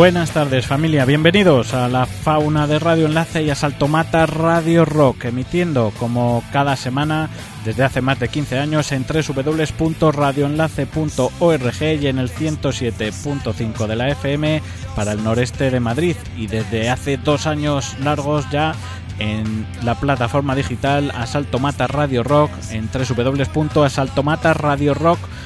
Buenas tardes familia, bienvenidos a la fauna de Radio Enlace y a Saltomata Radio Rock, emitiendo como cada semana desde hace más de 15 años en www.radioenlace.org y en el 107.5 de la FM para el noreste de Madrid. Y desde hace dos años largos ya en la plataforma digital Asaltomata Radio Rock en www.asaltomataradiorock.com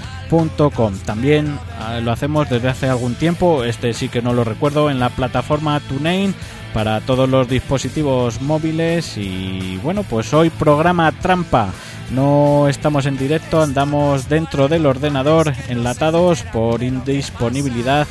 también ah, lo hacemos desde hace algún tiempo, este sí que no lo recuerdo, en la plataforma TuneIn para todos los dispositivos móviles y bueno, pues hoy programa trampa. No estamos en directo, andamos dentro del ordenador enlatados por indisponibilidad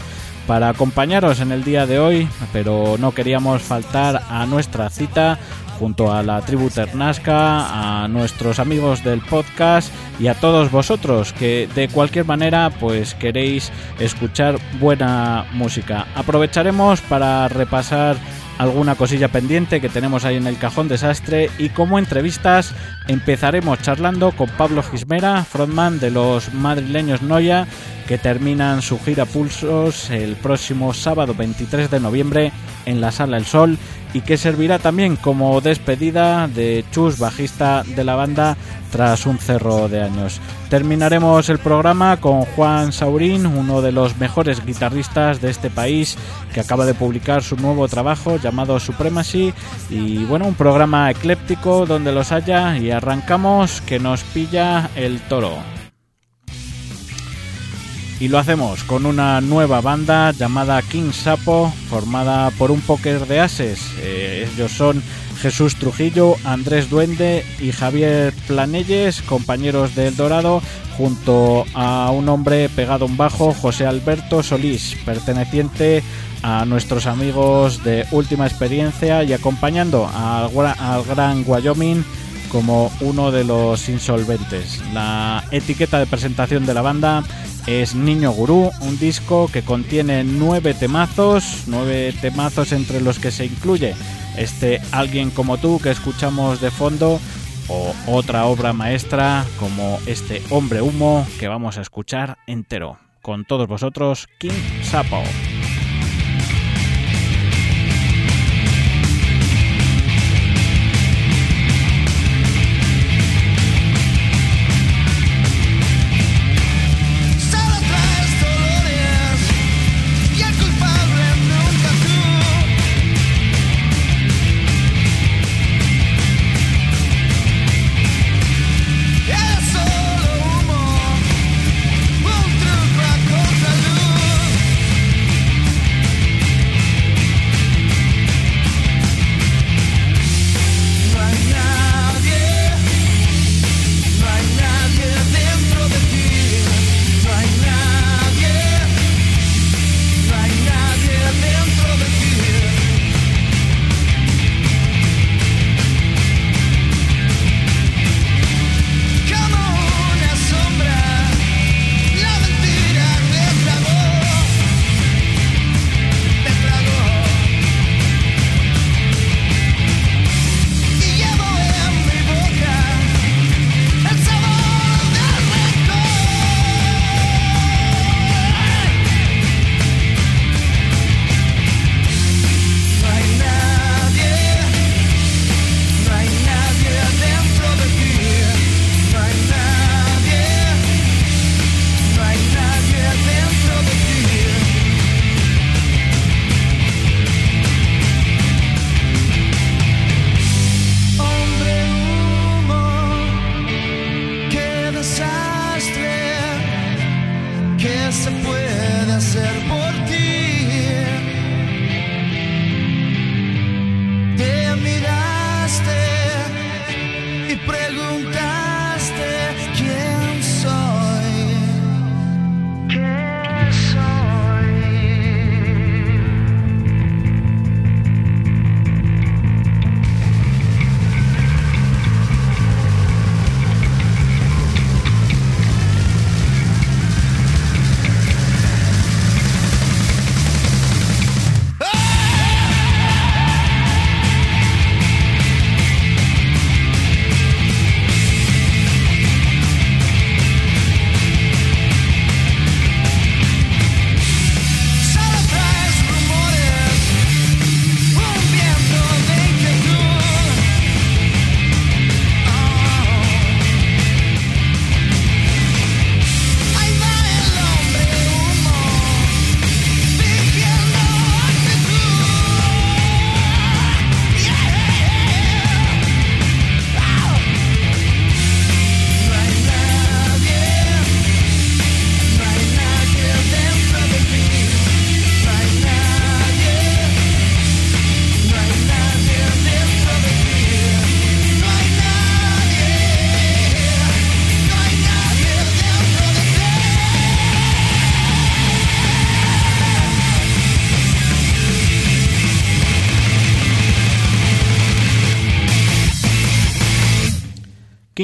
para acompañaros en el día de hoy, pero no queríamos faltar a nuestra cita junto a la tribu Ternasca, a nuestros amigos del podcast y a todos vosotros que de cualquier manera pues queréis escuchar buena música. Aprovecharemos para repasar alguna cosilla pendiente que tenemos ahí en el cajón desastre y como entrevistas empezaremos charlando con Pablo Gismera, frontman de los madrileños Noya que terminan su gira Pulsos el próximo sábado 23 de noviembre en la Sala El Sol y que servirá también como despedida de Chus, bajista de la banda, tras un cerro de años. Terminaremos el programa con Juan Saurín, uno de los mejores guitarristas de este país, que acaba de publicar su nuevo trabajo llamado Supremacy, y bueno, un programa ecléptico donde los haya y arrancamos que nos pilla el toro. Y lo hacemos con una nueva banda llamada King Sapo, formada por un póker de ases. Eh, ellos son Jesús Trujillo, Andrés Duende y Javier Planelles, compañeros del Dorado, junto a un hombre pegado un bajo, José Alberto Solís, perteneciente a nuestros amigos de Última Experiencia y acompañando al, al Gran Wyoming como uno de los insolventes. La etiqueta de presentación de la banda es Niño Gurú, un disco que contiene nueve temazos, nueve temazos entre los que se incluye este Alguien como tú que escuchamos de fondo o otra obra maestra como este Hombre Humo que vamos a escuchar entero. Con todos vosotros, King Sapo.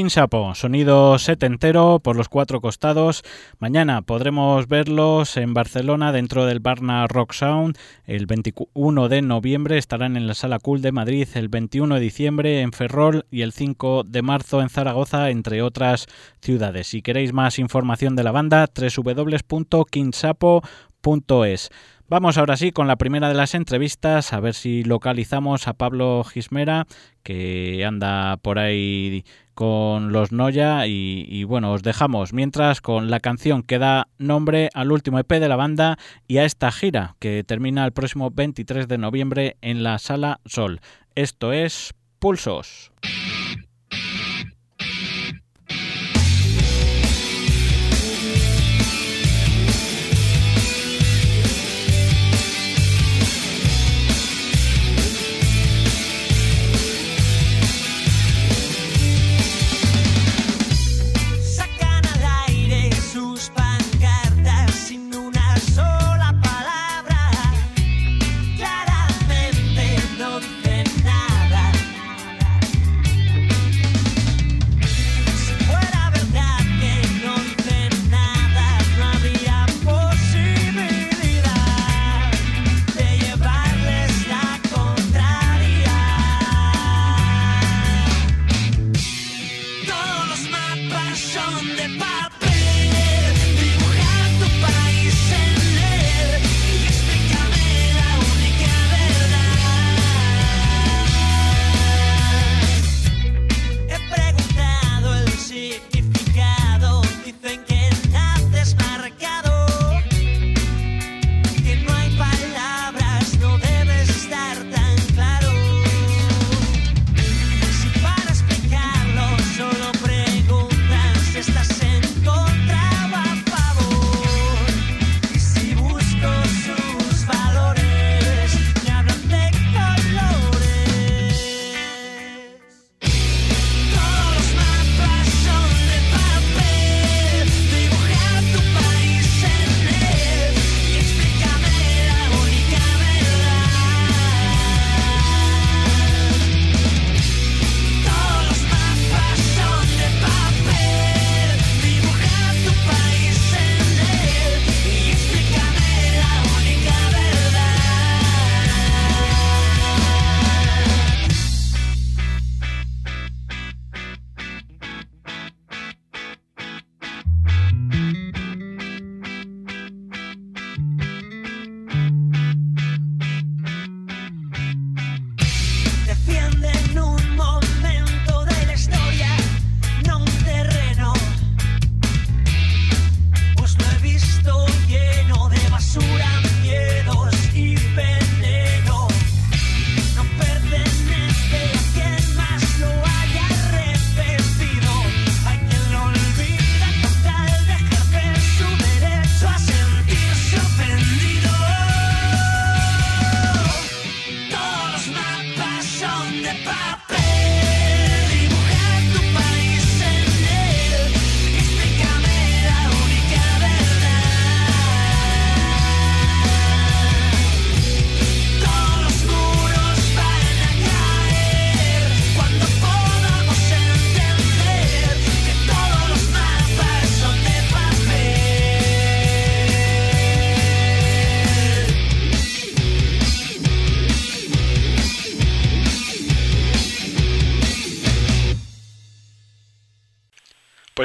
Sapo, sonido setentero por los cuatro costados. Mañana podremos verlos en Barcelona dentro del Barna Rock Sound. El 21 de noviembre estarán en la Sala Cool de Madrid, el 21 de diciembre en Ferrol y el 5 de marzo en Zaragoza, entre otras ciudades. Si queréis más información de la banda, www.kingsapo.es. Vamos ahora sí con la primera de las entrevistas, a ver si localizamos a Pablo Gismera, que anda por ahí con los Noya y, bueno, os dejamos mientras con la canción que da nombre al último EP de la banda y a esta gira que termina el próximo 23 de noviembre en la Sala Sol. Esto es Pulsos.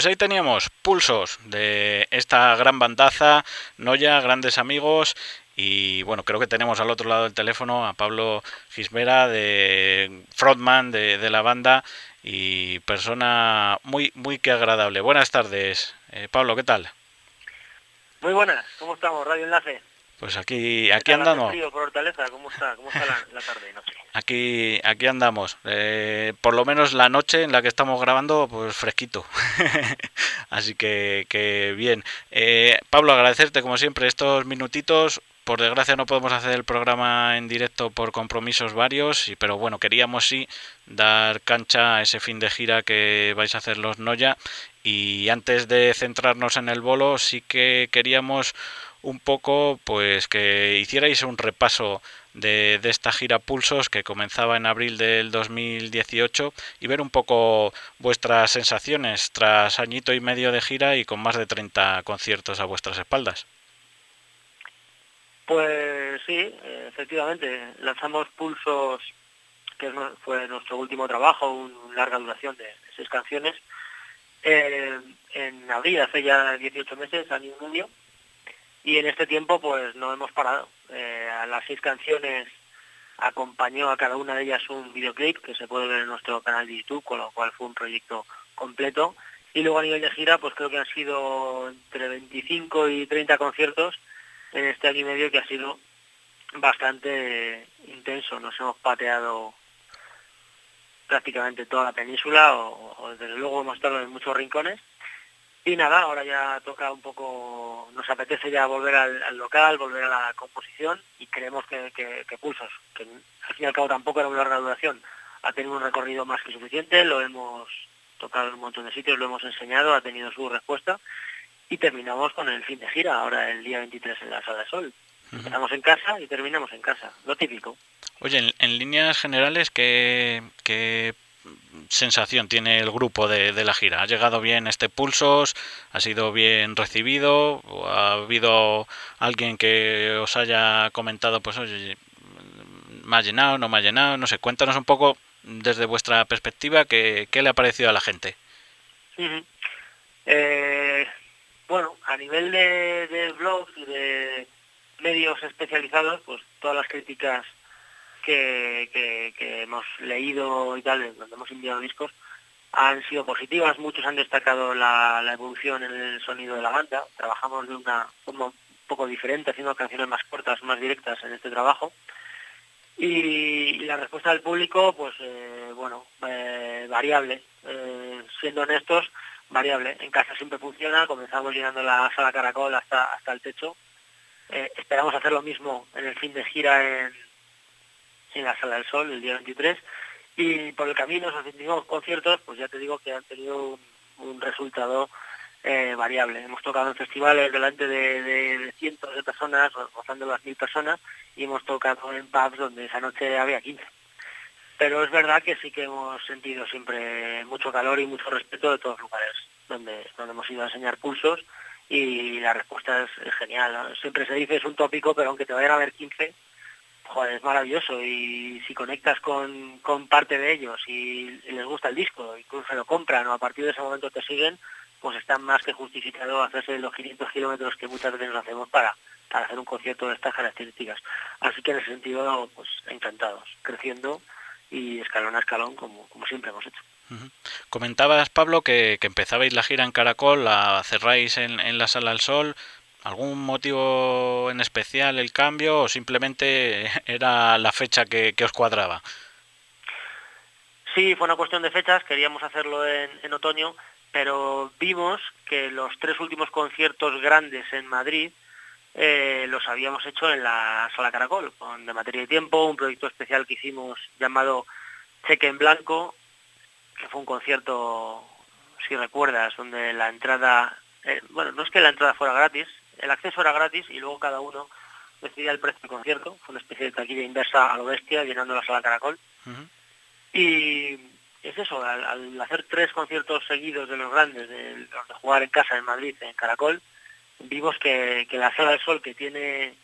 Pues ahí teníamos pulsos de esta gran bandaza, Noya, grandes amigos. Y bueno, creo que tenemos al otro lado del teléfono a Pablo Gismera, de frontman de, la banda y persona muy, muy que agradable. Buenas tardes, eh, Pablo, ¿qué tal? Muy buenas, ¿cómo estamos? Radio Enlace. Pues aquí, aquí andamos. ¿Cómo está, ¿Cómo está la, tarde y noche? Aquí, aquí andamos. Eh, por lo menos la noche en la que estamos grabando, pues fresquito. Así que, que bien. Eh, Pablo, agradecerte como siempre estos minutitos. Por desgracia no podemos hacer el programa en directo por compromisos varios, pero bueno, queríamos sí dar cancha a ese fin de gira que vais a hacer los Noya. Y antes de centrarnos en el bolo, sí que queríamos un poco pues que hicierais un repaso de, de, esta gira Pulsos que comenzaba en abril del 2018 y ver un poco vuestras sensaciones tras añito y medio de gira y con más de 30 conciertos a vuestras espaldas. Pues sí, efectivamente, lanzamos Pulsos, que fue nuestro último trabajo, una larga duración de seis canciones, eh, en abril, hace ya 18 meses, año y medio, y en este tiempo pues no hemos parado. Eh, a las seis canciones acompañó a cada una de ellas un videoclip que se puede ver en nuestro canal de YouTube, con lo cual fue un proyecto completo. Y luego a nivel de gira, pues creo que han sido entre 25 y 30 conciertos en este año y medio que ha sido bastante intenso. Nos hemos pateado prácticamente toda la península o, desde luego hemos estado en muchos rincones. Y nada, ahora ya toca un poco, nos apetece ya volver al, local, volver a la composición y creemos que, que, Pulsos, que al fin y al cabo tampoco era una larga duración, ha tenido un recorrido más que suficiente, lo hemos tocado en un montón de sitios, lo hemos enseñado, ha tenido su respuesta y terminamos con el fin de gira, ahora el día 23 en la Sala de Sol. Estamos en casa y terminamos en casa, lo típico. Oye, en, líneas generales, ¿qué, ¿qué, sensación tiene el grupo de, de, la gira? ¿Ha llegado bien este Pulsos? ¿Ha sido bien recibido? ¿O ¿Ha habido alguien que os haya comentado, pues oye, me ha llenado, no me ha llenado? No sé, cuéntanos un poco desde vuestra perspectiva qué, qué le ha parecido a la gente. eh, bueno, a nivel de, blogs y de medios especializados, pues todas las críticas que, hemos leído y tal, donde hemos enviado discos, han sido positivas. Muchos han destacado la, evolución en el sonido de la banda. Trabajamos de una forma un poco diferente, haciendo canciones más cortas, más directas en este trabajo. Y, la respuesta del público, pues eh, bueno, eh, variable. Eh, siendo honestos, variable. En casa siempre funciona, comenzamos llenando la sala Caracol hasta, hasta el techo. Eh, esperamos hacer lo mismo en el fin de gira en, en la Sala del Sol el día 23 y por el camino esos últimos conciertos pues ya te digo que han tenido un, resultado eh, variable. Hemos tocado en festivales delante de, cientos de personas, rozando las mil personas y hemos tocado en pubs donde esa noche había 15 pero es verdad que sí que hemos sentido siempre mucho calor y mucho respeto de todos lugares donde, donde hemos ido a enseñar pulsos y la respuesta es, genial. Siempre se dice es un tópico, pero aunque te vayan a ver 15, joder, es maravilloso y si conectas con, con parte de ellos y, les gusta el disco, incluso lo compran o a partir de ese momento te siguen, pues está más que justificado hacerse los 500 kilómetros que muchas veces nos hacemos para, para hacer un concierto de estas características. Así que en ese sentido, pues encantados, creciendo y escalón a escalón como, como siempre hemos hecho. Comentabas, Pablo, que, empezabais la gira en Caracol, la cerráis en, la Sala del Sol. ¿Algún motivo en especial el cambio o simplemente era la fecha que, os cuadraba? Sí, fue una cuestión de fechas, queríamos hacerlo en, otoño, pero vimos que los tres últimos conciertos grandes en Madrid eh, los habíamos hecho en la Sala Caracol, con De Materia y Tiempo, un proyecto especial que hicimos llamado Cheque en Blanco, que fue un concierto, si recuerdas, donde la entrada, eh, bueno, no es que la entrada fuera gratis, el acceso era gratis y luego cada uno decidía el precio del concierto, fue una especie de taquilla inversa a lo bestia, llenando la sala Caracol. Y es eso, al, hacer tres conciertos seguidos de los grandes, de los de jugar en casa en Madrid, en Caracol, vimos que, que la sala del sol, que tiene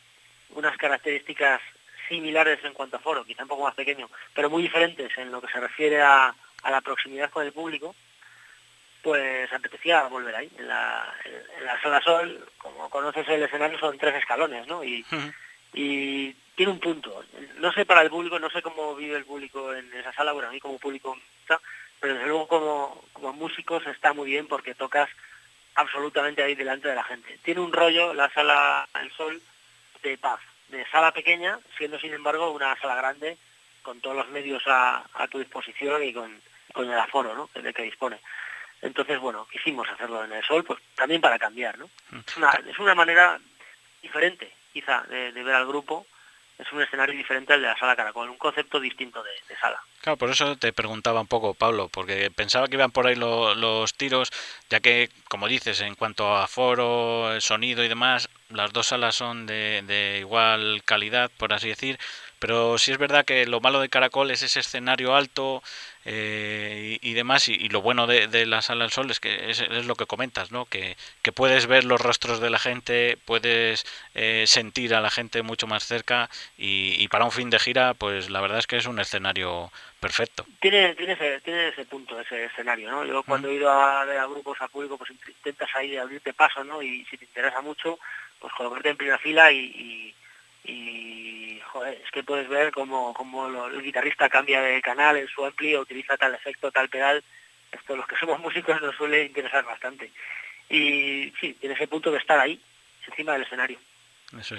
unas características similares en cuanto a foro, quizá un poco más pequeño, pero muy diferentes en lo que se refiere a, a la proximidad con el público, pues apetecía volver ahí. En la, en la sala Sol, como conoces el escenario, son tres escalones, ¿no? Y, y tiene un punto. No sé para el público, no sé cómo vive el público en esa sala, bueno, a mí como público pero desde luego como, como músicos está muy bien porque tocas absolutamente ahí delante de la gente. Tiene un rollo la sala El Sol de paz, de sala pequeña, siendo sin embargo una sala grande con todos los medios a, a tu disposición y con, con el aforo ¿no? de que dispone. Entonces, bueno, quisimos hacerlo en el sol, pues también para cambiar, ¿no? Mm. Es una, es una manera diferente, quizá, de, ver al grupo es un escenario diferente al de la sala Caracol, un concepto distinto de, sala. Claro, por eso te preguntaba un poco, Pablo, porque pensaba que iban por ahí los tiros, ya que, como dices, en cuanto a foro, sonido y demás, las dos salas son de, de igual calidad, por así decir, pero sí es verdad que lo malo de Caracol es ese escenario alto eh, y, demás, y, lo bueno de, la sala del sol es que es, lo que comentas, ¿no? Que, puedes ver los rostros de la gente, puedes eh, sentir a la gente mucho más cerca y, para un fin de gira, pues la verdad es que es un escenario perfecto. Tiene, tiene, ese, tiene ese punto, ese escenario, ¿no? Yo cuando he ido a ver a grupos a público, pues intentas ahí abrirte paso, ¿no? Y si te interesa mucho, pues colocarte en primera fila y y joder, es que puedes ver cómo, el guitarrista cambia de canal en su ampli, utiliza tal efecto, tal pedal. Esto los que somos músicos nos suele interesar bastante. Y sí, tiene ese punto de estar ahí, encima del escenario.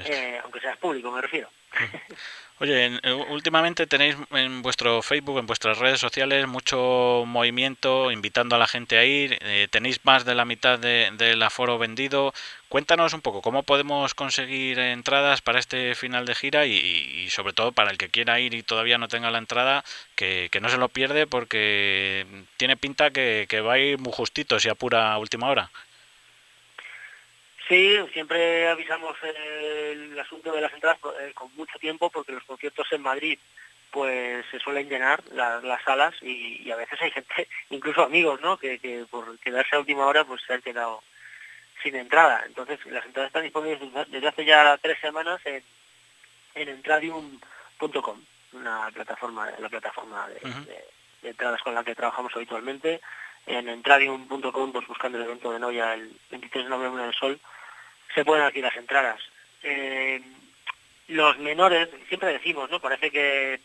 Eh, aunque seas público, me refiero. Oye, eh, últimamente tenéis en vuestro Facebook, en vuestras redes sociales, mucho movimiento, invitando a la gente a ir. Eh, tenéis más de la mitad del aforo vendido. Cuéntanos un poco cómo podemos conseguir entradas para este final de gira y, sobre todo para el que quiera ir y todavía no tenga la entrada, que, no se lo pierde porque tiene pinta que, que va a ir muy justito si apura última hora. Sí, siempre avisamos el asunto de las entradas eh, con mucho tiempo porque los conciertos en Madrid pues se suelen llenar las salas y, a veces hay gente, incluso amigos, ¿no? Que, por quedarse a última hora pues se han quedado sin entrada. Entonces las entradas están disponibles desde hace ya tres semanas en, en entradium.com, una plataforma, la plataforma de, entradas con la que trabajamos habitualmente. En entradium.com, pues buscando el evento de Noia el 23 de noviembre del Sol, se pueden aquí las entradas. Eh, los menores, siempre decimos, ¿no? Parece que,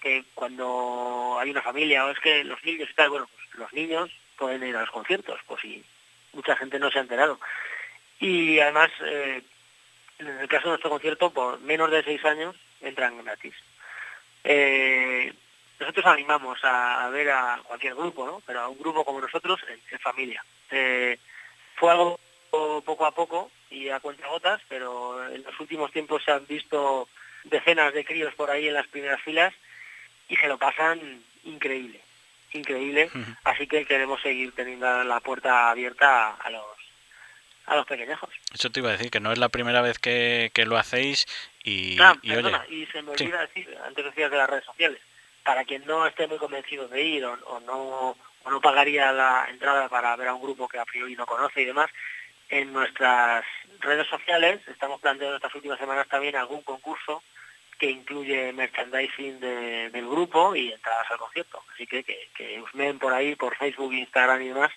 que cuando hay una familia o es que los niños y tal, bueno, pues los niños pueden ir a los conciertos, pues sí, mucha gente no se ha enterado. Y además, eh, en el caso de nuestro concierto, por menos de seis años entran gratis. Eh, nosotros animamos a, ver a cualquier grupo, ¿no? Pero a un grupo como nosotros en, familia. fue algo poco a poco y a cuentagotas, pero en los últimos tiempos se han visto decenas de críos por ahí en las primeras filas y se lo pasan increíble, increíble. Así que queremos seguir teniendo la puerta abierta a los a los pequeñejos. Eso te iba a decir, que no es la primera vez que, lo hacéis y, ah, y, y se me olvida decir, antes decías de las redes sociales, para quien no esté muy convencido de ir o, no, o no pagaría la entrada para ver a un grupo que a priori no conoce y demás, en nuestras redes sociales estamos planteando estas últimas semanas también algún concurso que incluye merchandising del grupo y entradas al concierto. Así que que, que ven por ahí, por Facebook, Instagram y demás,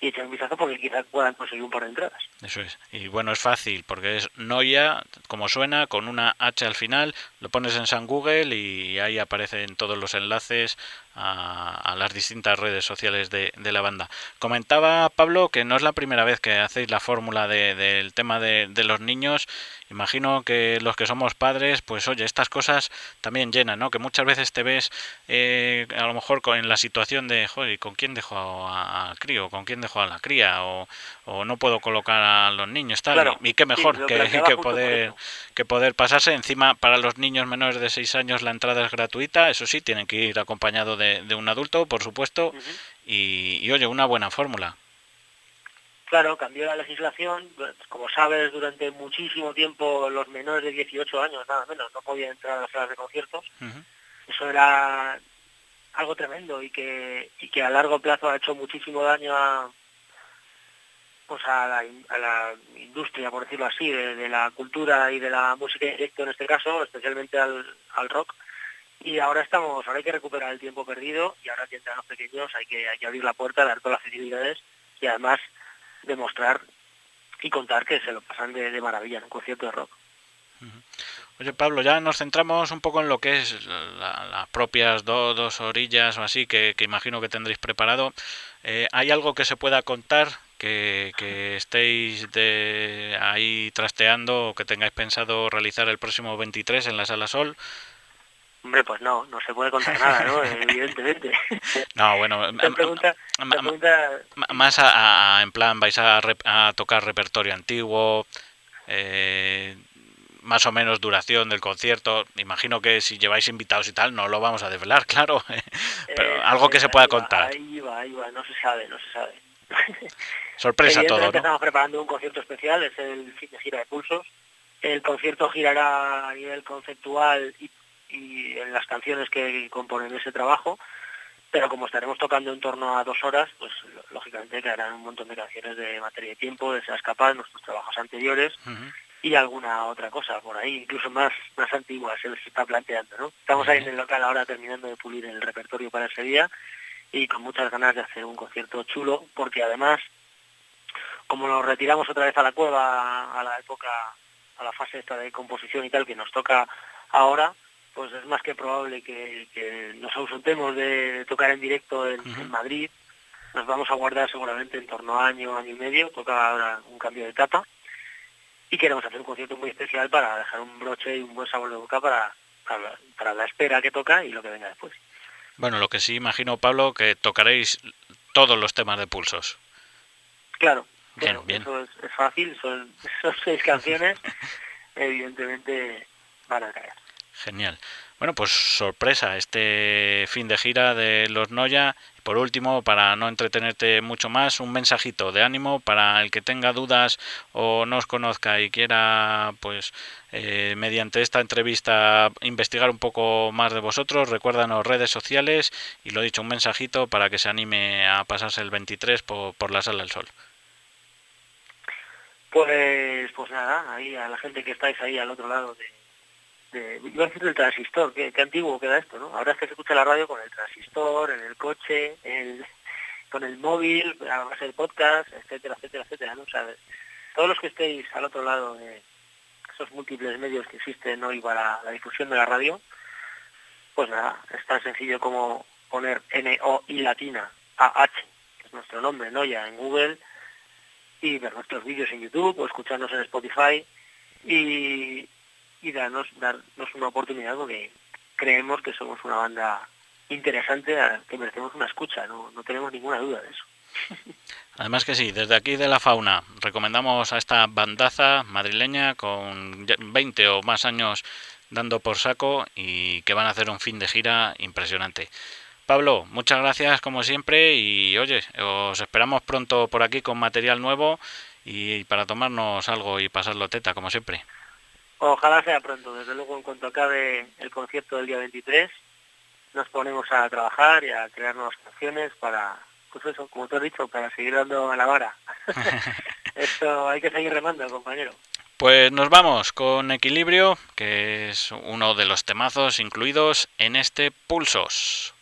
y echen un vistazo porque quizás puedan conseguir un par de entradas. Eso es. Y bueno, es fácil porque es Noia, como suena, con una H al final, lo pones en San Google y ahí aparecen todos los enlaces a, las distintas redes sociales de, la banda. Comentaba Pablo que no es la primera vez que hacéis la fórmula del tema de, los niños. Imagino que los que somos padres, pues oye, estas cosas también llenan, ¿no? Que muchas veces te ves eh, a lo mejor en la situación de, joder, ¿con quién dejo al crío? ¿Con quién dejo a la cría? O, no puedo colocar a los niños, tal. y, qué mejor que, que poder, que poder pasarse. Encima, para los niños menores de 6 años la entrada es gratuita, eso sí, tienen que ir acompañado de de, un adulto, por supuesto, y, oye, una buena fórmula. Claro, cambió la legislación. Como sabes, durante muchísimo tiempo los menores de 18 años, nada menos, no podían entrar a las salas de conciertos. Eso era algo tremendo y que, y que a largo plazo ha hecho muchísimo daño a, pues a la, a la industria, por decirlo así, de, la cultura y de la música directo en este caso, especialmente al, al rock y ahora estamos, ahora hay que recuperar el tiempo perdido y ahora que entran los pequeños hay que, hay que abrir la puerta, dar todas las facilidades y además demostrar y contar que se lo pasan de, maravilla en un concierto de rock. Oye Pablo, ya nos centramos un poco en lo que es las propias dos orillas o así que, imagino que tendréis preparado. Eh, ¿Hay algo que se pueda contar que, que estéis de ahí trasteando o que tengáis pensado realizar el próximo 23 en la Sala Sol? Hombre, pues no, no se puede contar nada, ¿no? Evidentemente. No, bueno, más en plan, vais a, a tocar repertorio antiguo, eh, más o menos duración del concierto. Imagino que si lleváis invitados y tal, no lo vamos a desvelar, claro. Pero eh, algo que se pueda contar. Ahí va, ahí va, no se sabe, no se sabe. Sorpresa todo, ¿no? estamos preparando un concierto especial, es el fin de gira de pulsos. El concierto girará a nivel conceptual y, y en las canciones que componen ese trabajo pero como estaremos tocando en torno a dos horas, pues lógicamente quedarán un montón de canciones de materia de tiempo, de Seas Capaz, nuestros trabajos anteriores y alguna otra cosa por ahí, incluso más, más antigua se les está planteando, ¿no? Estamos ahí en el local ahora terminando de pulir el repertorio para ese día y con muchas ganas de hacer un concierto chulo, porque además, como nos retiramos otra vez a la cueva, a la época, a la fase esta de composición y tal, que nos toca ahora, pues es más que probable que, nos ausentemos de tocar en directo en, Madrid. Nos vamos a guardar seguramente en torno a año, año y medio, toca ahora un cambio de etapa. Y queremos hacer un concierto muy especial para dejar un broche y un buen sabor de boca para, para, la espera que toca y lo que venga después. Bueno, lo que sí imagino, Pablo, que tocaréis todos los temas de pulsos. Claro, bien, eso es, fácil, son, son seis canciones, evidentemente van a caer. Genial. Bueno, pues sorpresa este fin de gira de los Noya. Por último, para no entretenerte mucho más, un mensajito de ánimo para el que tenga dudas o no os conozca y quiera, pues, eh, mediante esta entrevista investigar un poco más de vosotros. Recuérdanos redes sociales y lo dicho, un mensajito para que se anime a pasarse el 23 por, por la Sala del Sol. Pues, pues nada, ahí a la gente que estáis ahí al otro lado de de, iba a decir el transistor, qué, antiguo queda esto, ¿no? Ahora es que se escucha la radio con el transistor, en el coche, con el móvil, a base de podcast, etcétera, etcétera, etcétera, ¿no? todos los que estéis al otro lado de esos múltiples medios que existen hoy para la difusión de la radio, pues nada, es tan sencillo como poner N-O-I latina A-H, que es nuestro nombre, ¿no? Ya en Google, y ver nuestros vídeos en YouTube o escucharnos en Spotify y, y darnos, darnos una oportunidad porque creemos que somos una banda interesante que merecemos una escucha, no, no tenemos ninguna duda de eso. Además que sí, desde aquí de la fauna recomendamos a esta bandaza madrileña con 20 o más años dando por saco y que van a hacer un fin de gira impresionante. Pablo, muchas gracias como siempre y oye, os esperamos pronto por aquí con material nuevo y para tomarnos algo y pasarlo teta como siempre. Ojalá sea pronto, desde luego en cuanto acabe el concierto del día 23 nos ponemos a trabajar y a crear nuevas canciones para, pues eso, como te he dicho, para seguir dando a la vara. Esto hay que seguir remando, compañero. Pues nos vamos con Equilibrio, que es uno de los temazos incluidos en este Pulsos.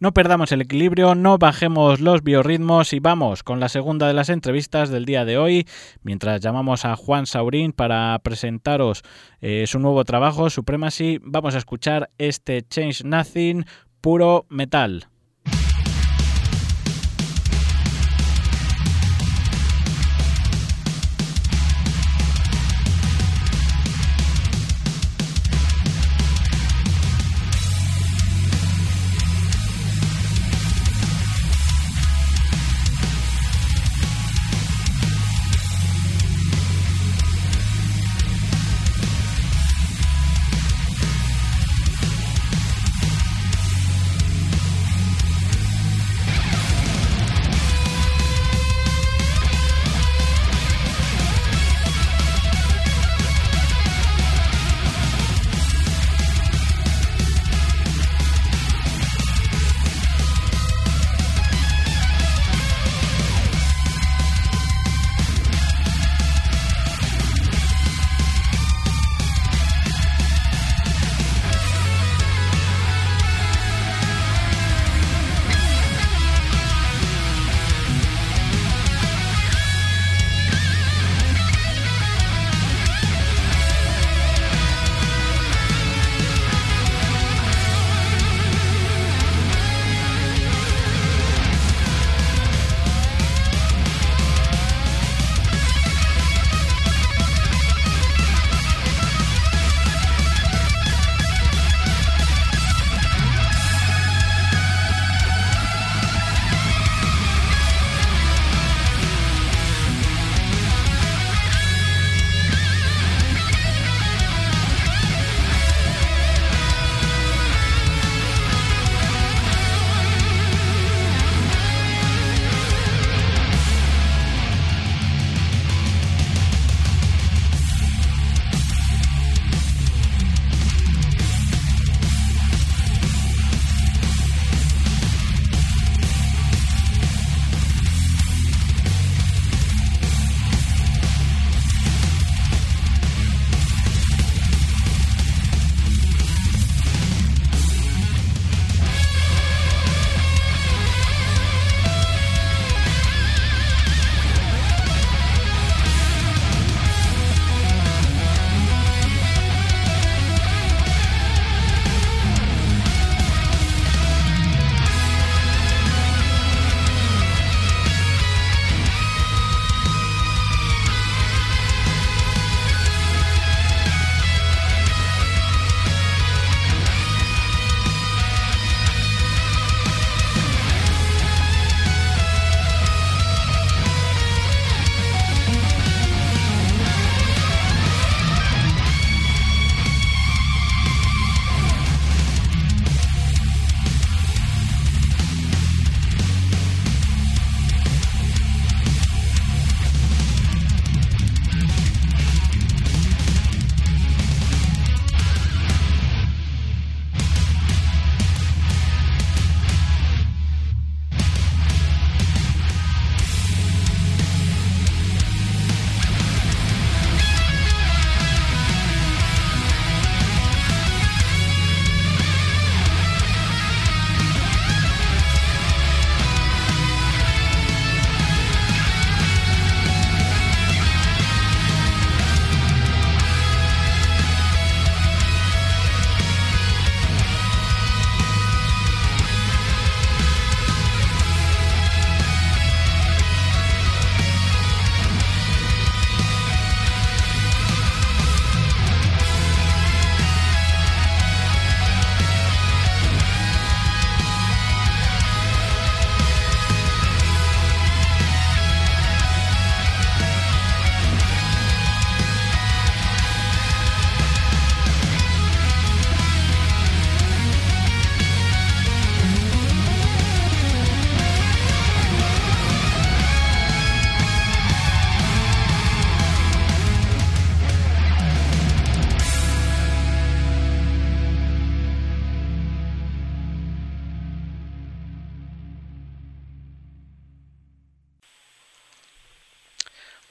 No perdamos el equilibrio, no bajemos los biorritmos y vamos con la segunda de las entrevistas del día de hoy, mientras llamamos a Juan Saurín para presentaros eh, su nuevo trabajo, Supremacy, vamos a escuchar este Change Nothing puro metal.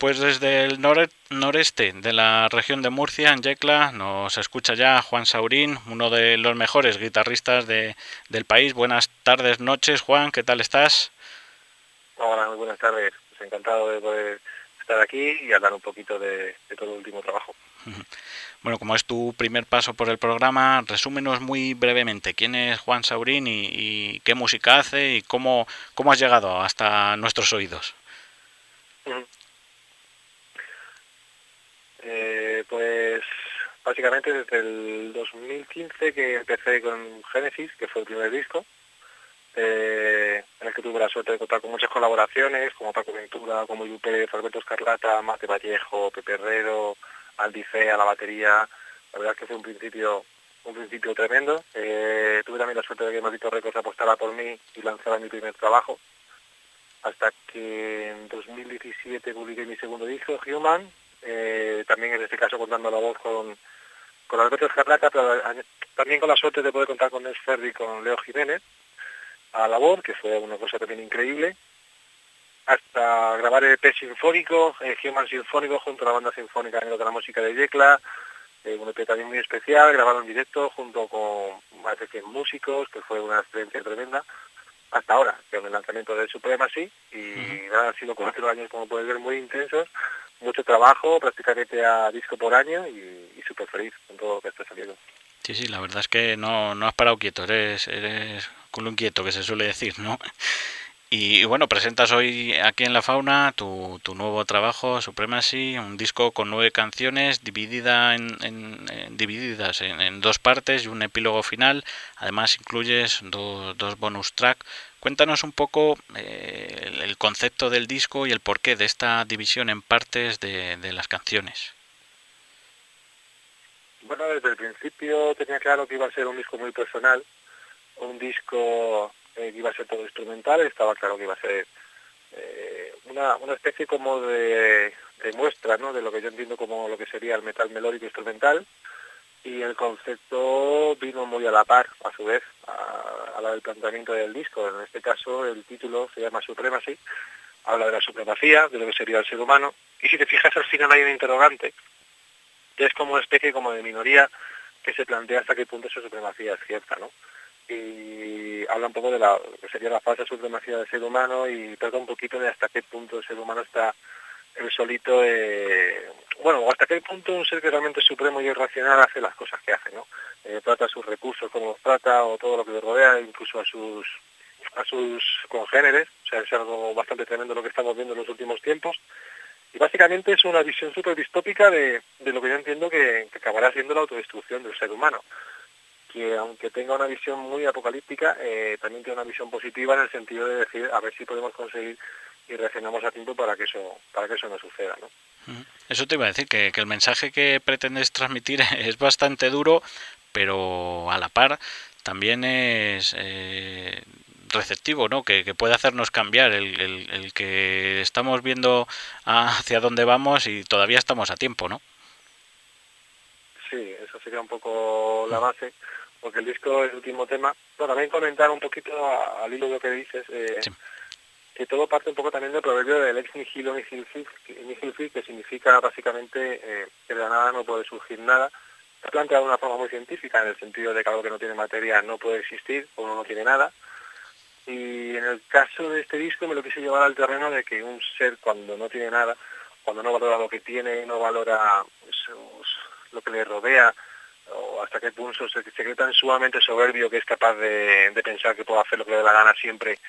Pues desde el noreste de la región de Murcia, en Yecla, nos escucha ya Juan Saurín, uno de los mejores guitarristas de, del país. Buenas tardes, noches, Juan, ¿qué tal estás? Hola, muy buenas tardes. Pues encantado de poder estar aquí y hablar un poquito de, todo el último trabajo. Bueno, como es tu primer paso por el programa, resúmenos muy brevemente quién es Juan Saurín y, qué música hace y cómo, cómo has llegado hasta nuestros oídos. Eh, pues básicamente desde el 2015 que empecé con Genesis, que fue el primer disco, eh, en el que tuve la suerte de contar con muchas colaboraciones, como Paco Ventura, como Yu Pérez, Alberto Escarlata, Mate Vallejo, Pepe Herrero, Aldi a la batería. La verdad es que fue un principio un principio tremendo. Eh, tuve también la suerte de que Maldito Records apostara por mí y lanzara mi primer trabajo. Hasta que en 2017 publiqué mi segundo disco, Human, eh, también en este caso contando la voz con, con Alberto Escarlata, pero también con la suerte de poder contar con Esfer y con Leo Jiménez a la voz, que fue una cosa también increíble, hasta grabar el EP sinfónico, el Human Sinfónico, junto a la banda sinfónica de la música de Yecla, eh, un EP también muy especial, grabado en directo junto con más de 100 músicos, que fue una experiencia tremenda, hasta ahora, con el lanzamiento de Supremacy, y han sido cuatro años, como puedes ver, muy intensos, mucho trabajo, prácticamente a disco por año y, y súper feliz con todo lo que está saliendo. Sí, sí, la verdad es que no, no has parado quieto, eres, eres con un quieto que se suele decir, ¿no? Y, bueno, presentas hoy aquí en La Fauna tu, tu nuevo trabajo, Supremacy, un disco con nueve canciones dividida en, en, divididas en, dos partes y un epílogo final. Además incluyes dos, dos bonus track. Cuéntanos un poco eh, el, concepto del disco y el porqué de esta división en partes de, de las canciones. Bueno, desde el principio tenía claro que iba a ser un disco muy personal, un disco eh, que iba a ser todo instrumental, estaba claro que iba a ser eh, una, una, especie como de, muestra ¿no? de lo que yo entiendo como lo que sería el metal melódico instrumental y el concepto vino muy a la par, a su vez, a, la del planteamiento del disco. En este caso el título se llama Supremacy, habla de la supremacía, de lo que sería el ser humano, y si te fijas al final hay un interrogante, que es como una especie como de minoría que se plantea hasta qué punto esa supremacía es cierta, ¿no? y habla un poco de la que sería la falsa supremacía del ser humano y trata un poquito de hasta qué punto el ser humano está el solito, eh, bueno, hasta qué punto un ser que realmente supremo y irracional hace las cosas que hace, ¿no? Eh, trata sus recursos como los trata o todo lo que le rodea, incluso a sus a sus congéneres, o sea, es algo bastante tremendo lo que estamos viendo en los últimos tiempos. Y básicamente es una visión súper distópica de, de, lo que yo entiendo que, que acabará siendo la autodestrucción del ser humano que aunque tenga una visión muy apocalíptica, eh, también tiene una visión positiva en el sentido de decir a ver si podemos conseguir y reaccionamos a tiempo para que eso para que eso no suceda, ¿no? Eso te iba a decir que, el mensaje que pretendes transmitir es bastante duro, pero a la par también es eh, receptivo, ¿no? Que, puede hacernos cambiar el, el, que estamos viendo hacia dónde vamos y todavía estamos a tiempo, ¿no? Sí, eso sería un poco la base porque el disco es el último tema. Bueno, también comentar un poquito al hilo de lo que dices, eh, que todo parte un poco también del proverbio del ex nihilo nihil fit, que significa básicamente eh, que de la nada no puede surgir nada. Está planteado de una forma muy científica, en el sentido de que algo que no tiene materia no puede existir, o no tiene nada. Y en el caso de este disco me lo quise llevar al terreno de que un ser cuando no tiene nada, cuando no valora lo que tiene, no valora lo que le rodea, o hasta qué punto se, se cree tan sumamente soberbio que es capaz de, pensar que puede hacer lo que le dé la gana siempre,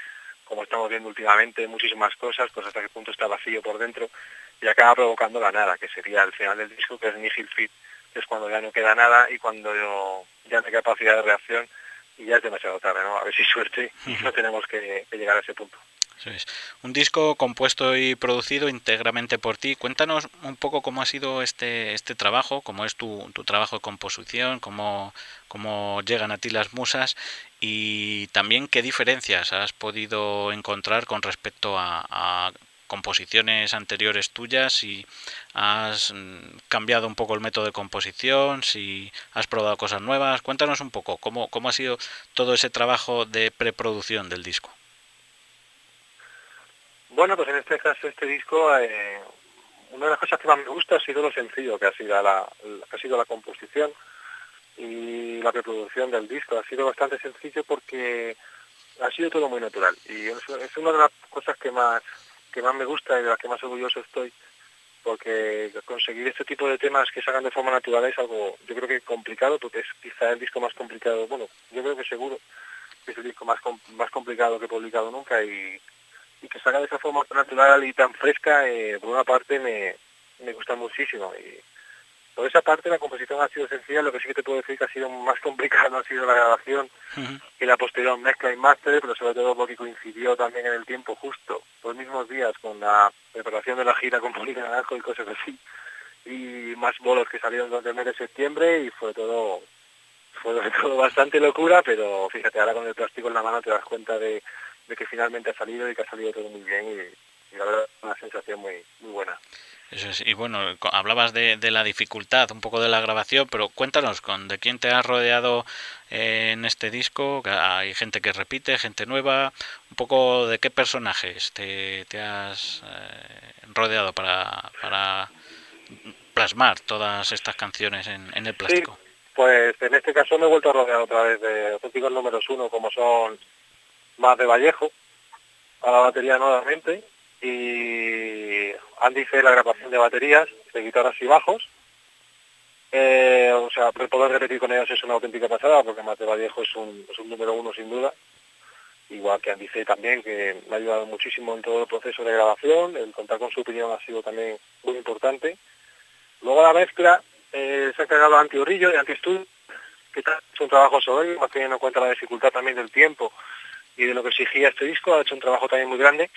como estamos viendo últimamente, muchísimas cosas, pues hasta qué punto está vacío por dentro y acaba provocando la nada, que sería el final del disco, que es Nihil Fit, que es cuando ya no queda nada y cuando ya no hay capacidad de reacción y ya es demasiado tarde, ¿no? A ver si suerte y no tenemos que llegar a ese punto. Un disco compuesto y producido íntegramente por ti. Cuéntanos un poco cómo ha sido este, este trabajo, cómo es tu, tu trabajo de composición, cómo, cómo llegan a ti las musas y también qué diferencias has podido encontrar con respecto a, composiciones anteriores tuyas, si has mm, cambiado un poco el método de composición, si has probado cosas nuevas. Cuéntanos un poco cómo, cómo ha sido todo ese trabajo de preproducción del disco. Bueno, pues en este caso este disco, eh, una de las cosas que más me gusta ha sido lo sencillo que ha sido la, ha sido la composición y la preproducción del disco. Ha sido bastante sencillo porque ha sido todo muy natural y es, una de las cosas que más que más me gusta y de las que más orgulloso estoy porque conseguir este tipo de temas que se hagan de forma natural es algo, yo creo que complicado, porque es quizá el disco más complicado, bueno, yo creo que seguro que es el disco más, más complicado que he publicado nunca y, y que salga de esa forma tan natural y tan fresca, eh, por una parte me, me gusta muchísimo. Y por esa parte la composición ha sido sencilla, lo que sí que te puedo decir que ha sido más complicado ha sido la grabación y la posterior mezcla y máster, pero sobre todo porque coincidió también en el tiempo justo, los mismos días con la preparación de la gira con Polina Naranjo y cosas así, y más bolos que salieron durante el mes de septiembre y fue todo fue todo bastante locura, pero fíjate, ahora con el plástico en la mano te das cuenta de, de que finalmente ha salido y que ha salido todo muy bien y, la verdad una sensación muy, muy buena. Eso es. Y bueno, hablabas de, de, la dificultad, un poco de la grabación, pero cuéntanos, ¿con ¿de quién te has rodeado eh, en este disco? Hay gente que repite, gente nueva, un poco de qué personajes te, te has eh, rodeado para, para plasmar todas estas canciones en, en el plástico. pues en este caso me he vuelto a rodear otra vez de auténticos números uno, como son más de Vallejo a la batería nuevamente y Andy hice la grabación de baterías, de guitarras y bajos. Eh, o sea, poder repetir con ellos es una auténtica pasada porque de Vallejo es un, número uno sin duda. Igual que Andy C también, que me ha ayudado muchísimo en todo el proceso de grabación. El contar con su opinión ha sido también muy importante. Luego la mezcla eh, se ha encargado Anti Orillo de Anti Studio, que es un trabajo sobre más teniendo en cuenta la dificultad también del tiempo y de lo que exigía este disco, ha hecho un trabajo también muy grande.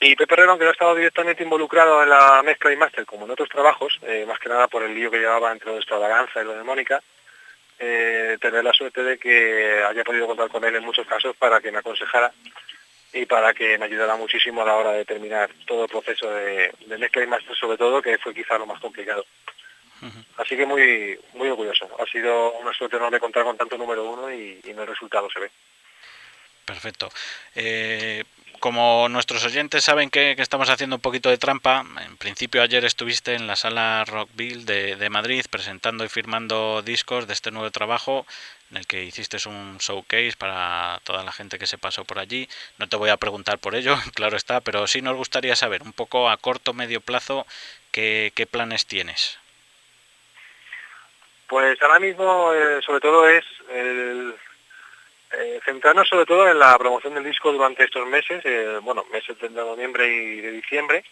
Y Pepe Herrero, aunque no ha estado directamente involucrado en la mezcla y máster como en otros trabajos, eh, más que nada por el lío que llevaba entre lo de Extravaganza y lo de Mónica, eh, tener la suerte de que haya podido contar con él en muchos casos para que me aconsejara y para que me ayudara muchísimo a la hora de terminar todo el proceso de, mezcla y máster sobre todo, que fue quizá lo más complicado. Así que muy muy orgulloso. Ha sido una suerte enorme contar con tanto número uno y, y el resultado se ve. Perfecto. Eh, como nuestros oyentes saben que, estamos haciendo un poquito de trampa, en principio ayer estuviste en la sala Rockville de, Madrid presentando y firmando discos de este nuevo trabajo en el que hiciste un showcase para toda la gente que se pasó por allí. No te voy a preguntar por ello, claro está, pero sí nos gustaría saber un poco a corto, medio plazo, qué, qué planes tienes. Pues ahora mismo, eh, sobre todo, es el, eh, centrarnos sobre todo en la promoción del disco durante estos meses, eh, bueno, meses de noviembre y de diciembre,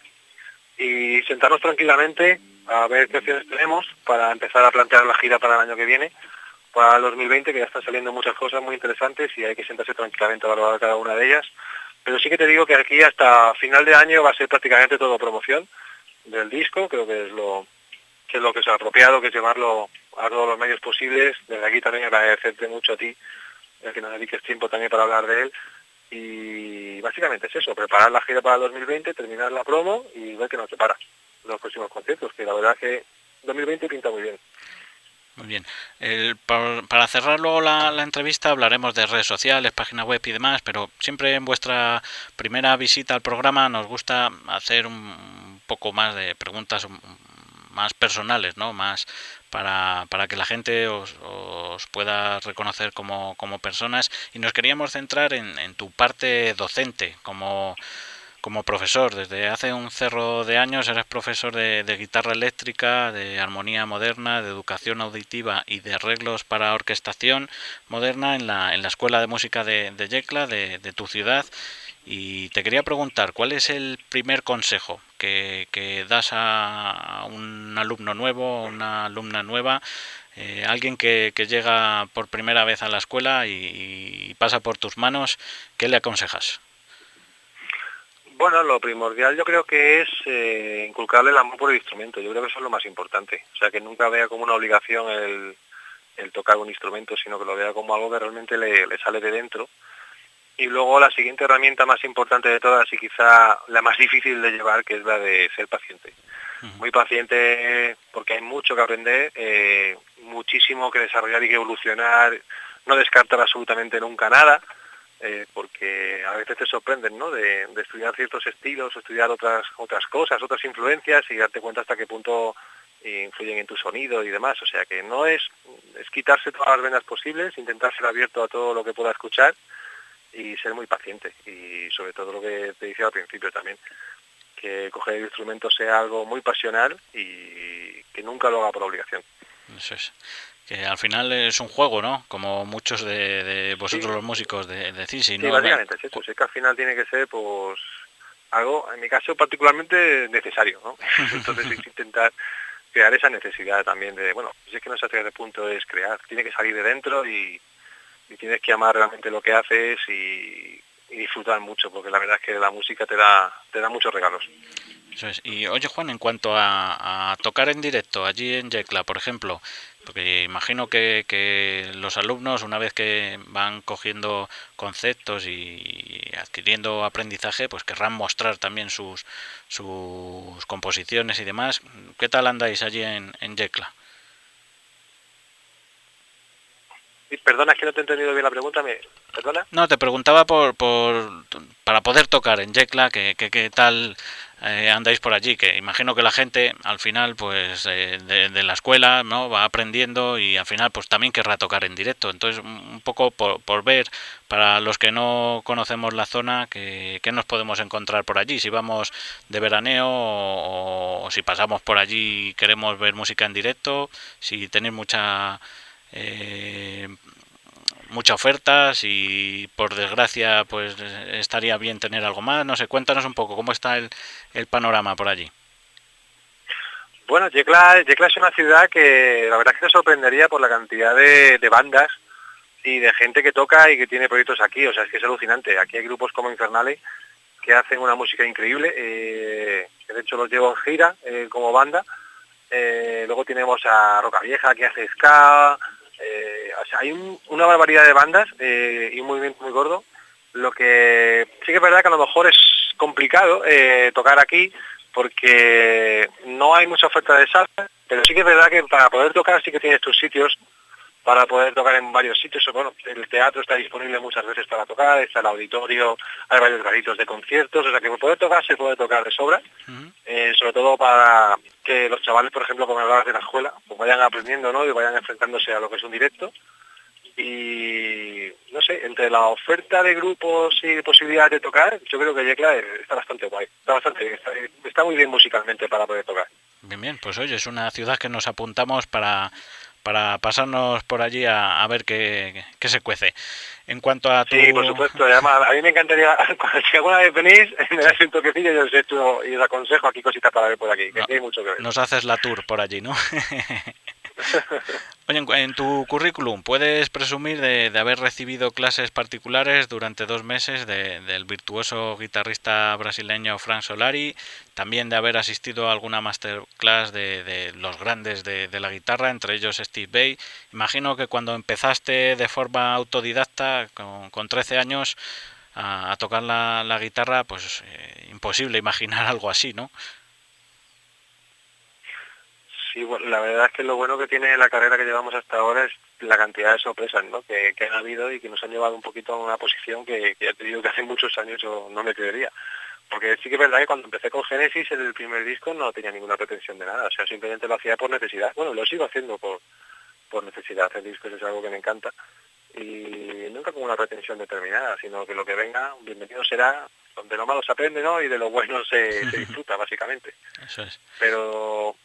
y sentarnos tranquilamente a ver qué opciones tenemos para empezar a plantear la gira para el año que viene, para el 2020, que ya están saliendo muchas cosas muy interesantes y hay que sentarse tranquilamente a valorar cada una de ellas. Pero sí que te digo que aquí hasta final de año va a ser prácticamente todo promoción del disco, creo que es lo que es lo que es apropiado, que es llevarlo a todos los medios posibles. Desde aquí también agradecerte mucho a ti el que nos dediques tiempo también para hablar de él. Y básicamente es eso, preparar la gira para el 2020, terminar la promo y ver qué nos separa los próximos conciertos, que la verdad que 2020 pinta muy bien. Muy bien. para, cerrar luego la, entrevista hablaremos de redes sociales, página web y demás, pero siempre en vuestra primera visita al programa nos gusta hacer un poco más de preguntas más personales, ¿no? Más para, para que la gente os, os pueda reconocer como, como, personas y nos queríamos centrar en, en tu parte docente como como profesor. Desde hace un cerro de años eres profesor de, guitarra eléctrica, de armonía moderna, de educación auditiva y de arreglos para orquestación moderna en la, en la Escuela de Música de, Yecla, de tu ciudad. Y te quería preguntar, ¿cuál es el primer consejo que, que das a un alumno nuevo, una alumna nueva, eh, alguien que, que, llega por primera vez a la escuela y, pasa por tus manos, ¿qué le aconsejas? Bueno, lo primordial yo creo que es eh, inculcarle el amor por el instrumento, yo creo que eso es lo más importante, o sea, que nunca vea como una obligación el, el tocar un instrumento, sino que lo vea como algo que realmente le sale de dentro y luego la siguiente herramienta más importante de todas y quizá la más difícil de llevar, que es la de ser paciente. Muy paciente porque hay mucho que aprender, eh, muchísimo que desarrollar y que evolucionar, no descartar absolutamente nunca nada, eh, porque a veces te sorprenden, ¿no? De, estudiar ciertos estilos, estudiar otras otras cosas, otras influencias y darte cuenta hasta qué punto influyen en tu sonido y demás. O sea que no es, es quitarse todas las venas posibles, intentar ser abierto a todo lo que pueda escuchar y ser muy paciente. Y sobre todo lo que te decía al principio también, que coger el instrumento sea algo muy pasional y que nunca lo haga por obligación. Eso es que al final es un juego, ¿no? Como muchos de, vosotros los músicos de, decís. Sí, ¿no? básicamente es eso. que al final tiene que ser, pues, algo, en mi caso particularmente necesario, ¿no? Entonces que intentar crear esa necesidad también de, bueno, si es que no sé hasta qué punto es crear, tiene que salir de dentro y, tienes que amar realmente lo que haces y, disfrutar mucho, porque la verdad es que la música te da, te da muchos regalos. Y oye Juan, en cuanto a, a tocar en directo allí en Yecla, por ejemplo, porque imagino que, que, los alumnos, una vez que van cogiendo conceptos y adquiriendo aprendizaje, pues querrán mostrar también sus, sus composiciones y demás. ¿Qué tal andáis allí en, en Yecla? Perdona, es que no te he entendido bien la pregunta. ¿Me... ¿Perdona? No, te preguntaba por, por para poder tocar en Yecla, ¿qué, qué, tal eh, andáis por allí? Que imagino que la gente al final, pues eh, de, la escuela, ¿no? Va aprendiendo y al final, pues también querrá tocar en directo. Entonces, un poco por, por ver, para los que no conocemos la zona, ¿qué, nos podemos encontrar por allí? Si vamos de veraneo o, o si pasamos por allí y queremos ver música en directo, si tenéis mucha eh, mucha oferta, si por desgracia pues estaría bien tener algo más, no sé, cuéntanos un poco cómo está el, panorama por allí. Bueno, Yecla, es una ciudad que la verdad es que te sorprendería por la cantidad de, bandas y de gente que toca y que tiene proyectos aquí, o sea, es que es alucinante. Aquí hay grupos como Infernale que hacen una música increíble, eh, de hecho los llevo en gira eh, como banda. Eh, luego tenemos a Roca Vieja que hace ska, eh, o sea, hay una barbaridad de bandas eh, y un movimiento muy gordo. Lo que sí que es verdad que a lo mejor es complicado eh, tocar aquí porque no hay mucha oferta de salsa, pero sí que es verdad que para poder tocar sí que tienes tus sitios para poder tocar en varios sitios. Bueno, el teatro está disponible muchas veces para tocar, está el auditorio, hay varios garitos de conciertos, o sea que poder tocar se puede tocar de sobra, eh, sobre todo para que los chavales, por ejemplo, como hablabas de la escuela, pues vayan aprendiendo ¿no? y vayan enfrentándose a lo que es un directo. Y no sé, entre la oferta de grupos y posibilidades de tocar, yo creo que Yecla está bastante guay, está bastante está, está muy bien musicalmente para poder tocar. Bien, bien, pues oye, es una ciudad que nos apuntamos para para pasarnos por allí a, ver qué, se cuece. En cuanto a tu... Sí, por supuesto. Además, a mí me encantaría, si alguna vez venís, me das un toquecillo y os, hecho, y os aconsejo aquí cositas para ver por aquí, que hay mucho que ver. Nos haces la tour por allí, ¿no? Oye, en tu currículum, ¿puedes presumir de, haber recibido clases particulares durante dos meses del virtuoso guitarrista brasileño Frank Solari, también de haber asistido a alguna masterclass de, los grandes de, la guitarra, entre ellos Steve Bay? Imagino que cuando empezaste de forma autodidacta, con, 13 años, a, tocar la, guitarra, pues eh, imposible imaginar algo así, ¿no? Sí, bueno, la verdad es que lo bueno que tiene la carrera que llevamos hasta ahora es la cantidad de sorpresas ¿no? que, han habido y que nos han llevado un poquito a una posición que, ya te digo que hace muchos años yo no me creería. Porque sí que es verdad que cuando empecé con Genesis, el primer disco no tenía ninguna pretensión de nada, o sea, simplemente lo hacía por necesidad. Bueno, lo sigo haciendo por, por necesidad, hacer discos es algo que me encanta y nunca con una pretensión determinada, sino que lo que venga, bienvenido será, donde lo malo se aprende, ¿no? Y de lo bueno se, se disfruta, básicamente. Eso es. Pero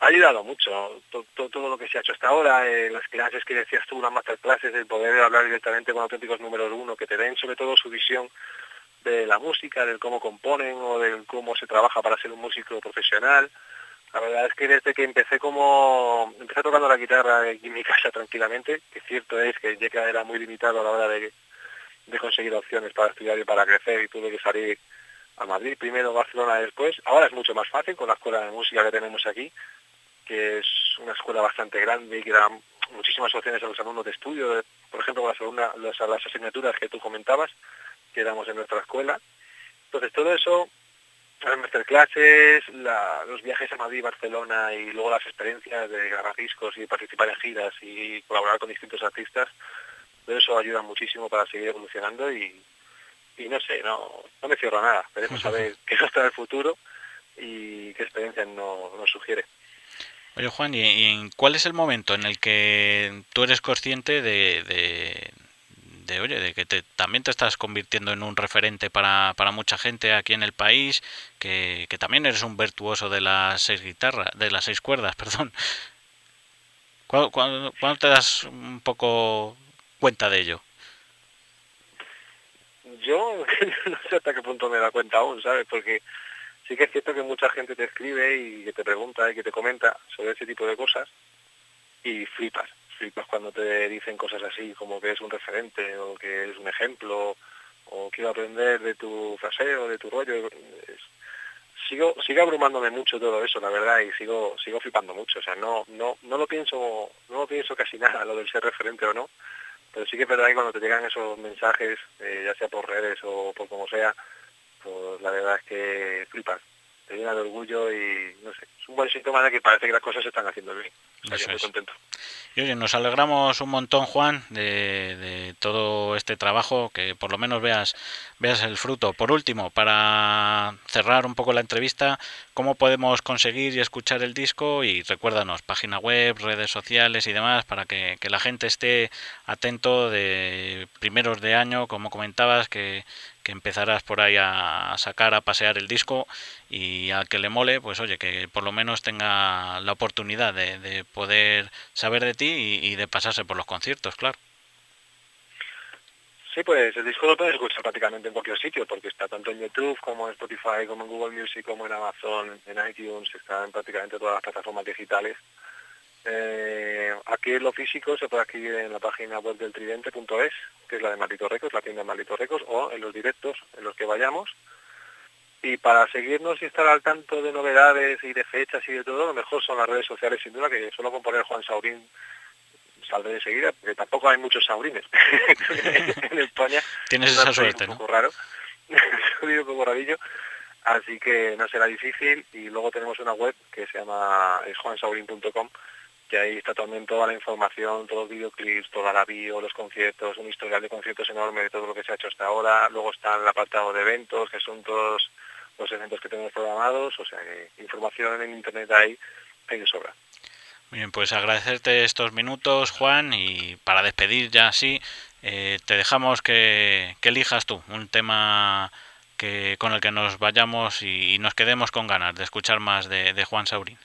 ha ayudado mucho todo, lo que se ha hecho hasta ahora, eh, las clases que decías tú, las masterclasses, el poder hablar directamente con auténticos números uno, que te den sobre todo su visión de la música, del cómo componen o del cómo se trabaja para ser un músico profesional. La verdad es que desde que empecé como, empecé tocando la guitarra en mi casa tranquilamente, que cierto es que ya era muy limitado a la hora de, de conseguir opciones para estudiar y para crecer y tuve que salir a Madrid primero, Barcelona después. Ahora es mucho más fácil con la escuela de música que tenemos aquí que es una escuela bastante grande y que da muchísimas opciones a los alumnos de estudio, por ejemplo, las, las, las asignaturas que tú comentabas, que damos en nuestra escuela. Entonces, todo eso, las masterclasses, los viajes a Madrid, Barcelona y luego las experiencias de grabar discos y participar en giras y colaborar con distintos artistas, pero eso ayuda muchísimo para seguir evolucionando y, y no sé, no, no me cierro a nada. Veremos a ver qué nos trae el futuro y qué experiencia nos, nos sugiere. Oye Juan, ¿y, cuál es el momento en el que tú eres consciente de, de, oye, de que te, también te estás convirtiendo en un referente para, para mucha gente aquí en el país, que, que también eres un virtuoso de las seis guitarras, de las seis cuerdas, perdón. ¿Cuándo, cuándo, cuándo te das un poco cuenta de ello? Yo no sé hasta qué punto me da cuenta aún, ¿sabes? Porque sí que es cierto que mucha gente te escribe y que te pregunta y que te comenta sobre ese tipo de cosas y flipas, flipas cuando te dicen cosas así como que es un referente o que es un ejemplo o quiero aprender de tu fraseo, de tu rollo. sigo, sigo abrumándome mucho todo eso, la verdad, y sigo, sigo flipando mucho. O sea, no, no, no lo pienso, no lo pienso casi nada, lo del ser referente o no, pero sí que es verdad que cuando te llegan esos mensajes, eh, ya sea por redes o por como sea, pues la verdad es que flipas, te llena de orgullo y no sé, es un buen síntoma de que parece que las cosas se están haciendo bien. O sea, muy contento. Y oye, nos alegramos un montón, Juan, de, de, todo este trabajo, que por lo menos veas, veas el fruto. Por último, para cerrar un poco la entrevista, ¿cómo podemos conseguir y escuchar el disco? Y recuérdanos, página web, redes sociales y demás, para que, que la gente esté atento de primeros de año, como comentabas, que, que empezarás por ahí a sacar, a pasear el disco y a que le mole, pues oye, que por lo menos tenga la oportunidad de, de poder saber de ti y, y, de pasarse por los conciertos, claro. Sí, pues el disco lo puedes escuchar prácticamente en cualquier sitio, porque está tanto en YouTube como en Spotify, como en Google Music, como en Amazon, en iTunes, está en prácticamente todas las plataformas digitales. Eh, aquí en lo físico se puede adquirir en la página web del tridente.es, que es la de Maldito Records, la tienda de Maldito Records, o en los directos en los que vayamos. Y para seguirnos y estar al tanto de novedades y de fechas y de todo, lo mejor son las redes sociales, sin duda, que solo con poner Juan Saurín saldré de seguida, porque tampoco hay muchos saurines en España. Tienes esa suerte, un poco raro, un poco rarillo, así que no será difícil. Y luego tenemos una web que se llama juansaurin.com, que ahí está también toda la información, todos los videoclips, toda la bio, los conciertos, un historial de conciertos enorme de todo lo que se ha hecho hasta ahora. Luego está el apartado de eventos, que son todos los eventos que tenemos programados, o sea información en internet ahí hay de sobra. Bien, pues agradecerte estos minutos, Juan, y para despedir ya así, eh, te dejamos que, elijas tú un tema que con el que nos vayamos y, y nos quedemos con ganas de escuchar más de, de Juan Saurín.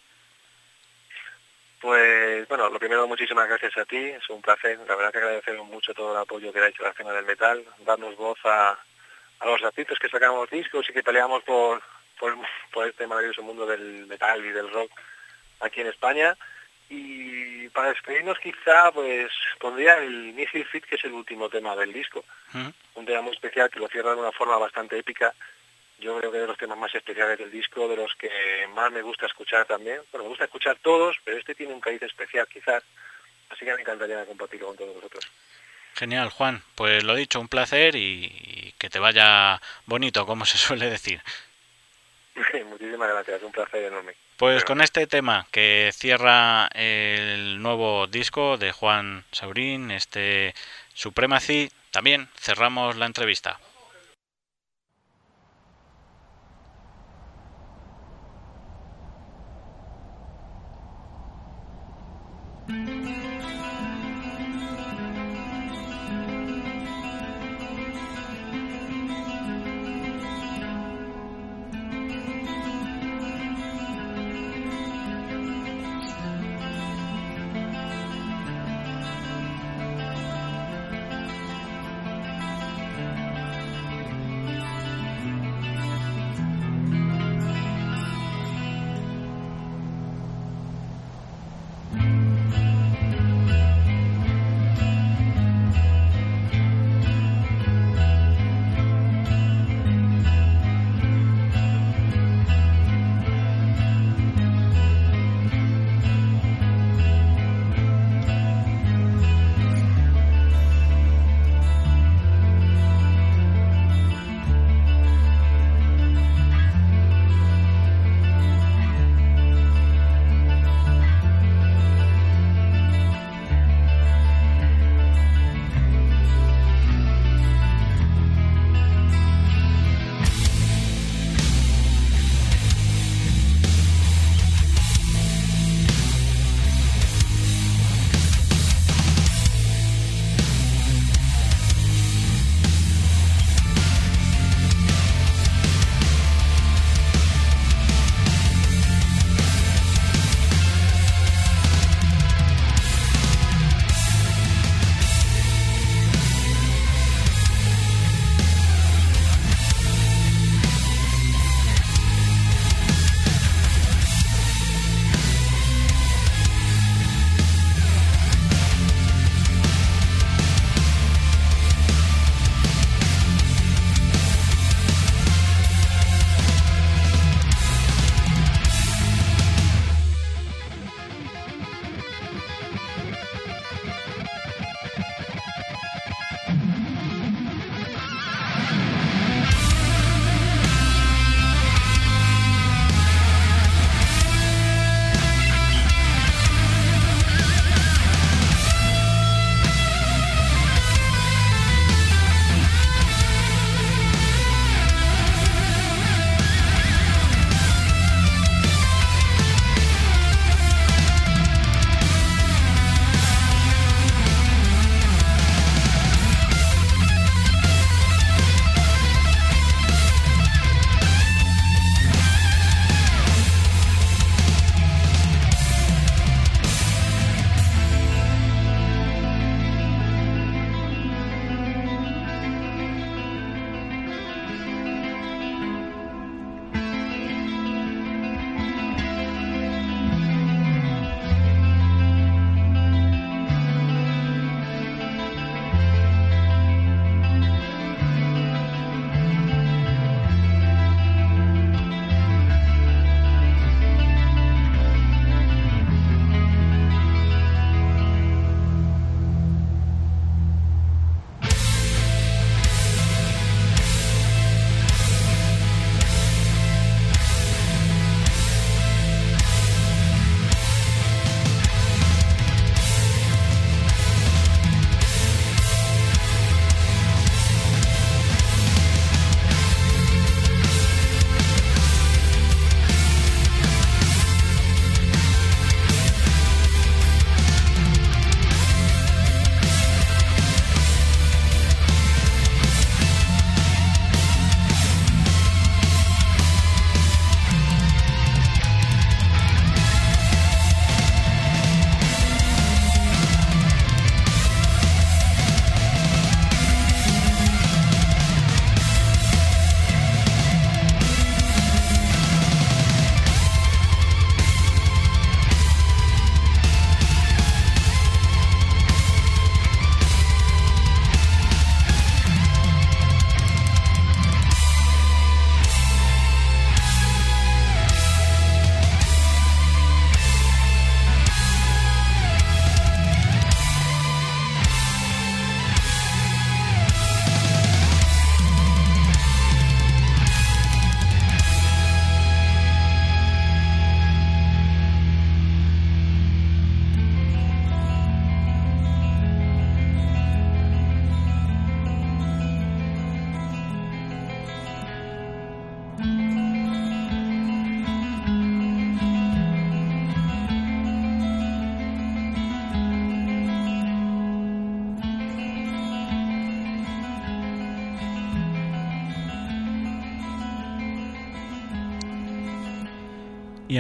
Pues bueno, lo primero, muchísimas gracias a ti, es un placer, la verdad que agradecemos mucho todo el apoyo que ha hecho la escena del metal, darnos voz a, a los artistas que sacamos discos y que peleamos por, por, por, este maravilloso mundo del metal y del rock aquí en España. Y para despedirnos quizá pues pondría el Missile Fit, que es el último tema del disco. Un tema muy especial que lo cierra de una forma bastante épica yo creo que de los temas más especiales del disco, de los que más me gusta escuchar también. Bueno, me gusta escuchar todos, pero este tiene un cariz especial quizás, así que me encantaría compartirlo con todos vosotros. Genial, Juan. Pues lo dicho, un placer y, y que te vaya bonito, como se suele decir. Muchísimas gracias, un placer enorme. Pues con este tema que cierra el nuevo disco de Juan Saurín, este Supremacy, también cerramos la entrevista.